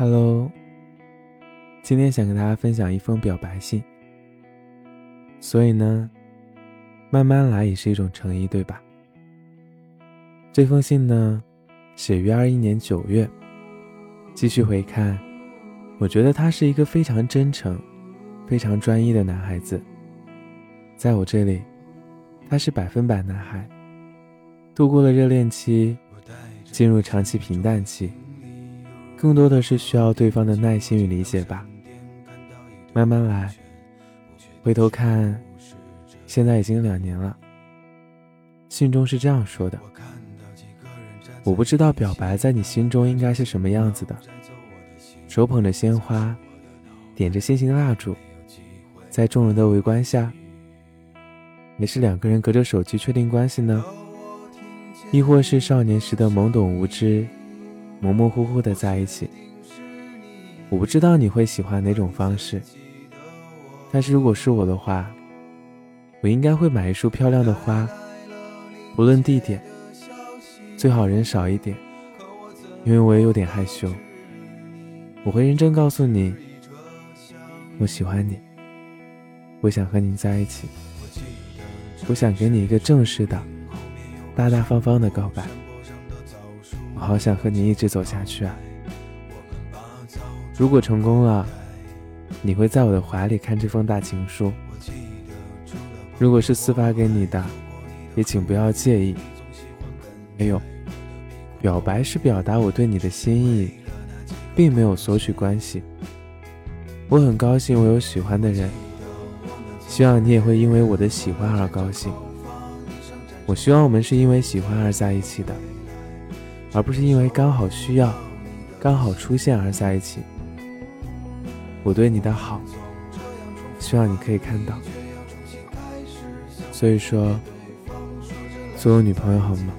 Hello，今天想跟大家分享一封表白信。所以呢，慢慢来也是一种诚意，对吧？这封信呢，写于二一年九月。继续回看，我觉得他是一个非常真诚、非常专一的男孩子。在我这里，他是百分百男孩。度过了热恋期，进入长期平淡期。更多的是需要对方的耐心与理解吧，慢慢来。回头看，现在已经两年了。信中是这样说的：“我不知道表白在你心中应该是什么样子的，手捧着鲜花，点着心形蜡烛，在众人的围观下，也是两个人隔着手机确定关系呢，亦或是少年时的懵懂无知？”模模糊糊的在一起，我不知道你会喜欢哪种方式，但是如果是我的话，我应该会买一束漂亮的花，无论地点，最好人少一点，因为我也有点害羞。我会认真告诉你，我喜欢你，我想和你在一起，我想给你一个正式的、大大方方的告白。好想和你一直走下去啊！如果成功了，你会在我的怀里看这封大情书。如果是私发给你的，也请不要介意。没有，表白是表达我对你的心意，并没有索取关系。我很高兴我有喜欢的人，希望你也会因为我的喜欢而高兴。我希望我们是因为喜欢而在一起的。而不是因为刚好需要、刚好出现而在一起。我对你的好，希望你可以看到。所以说，做我女朋友好吗？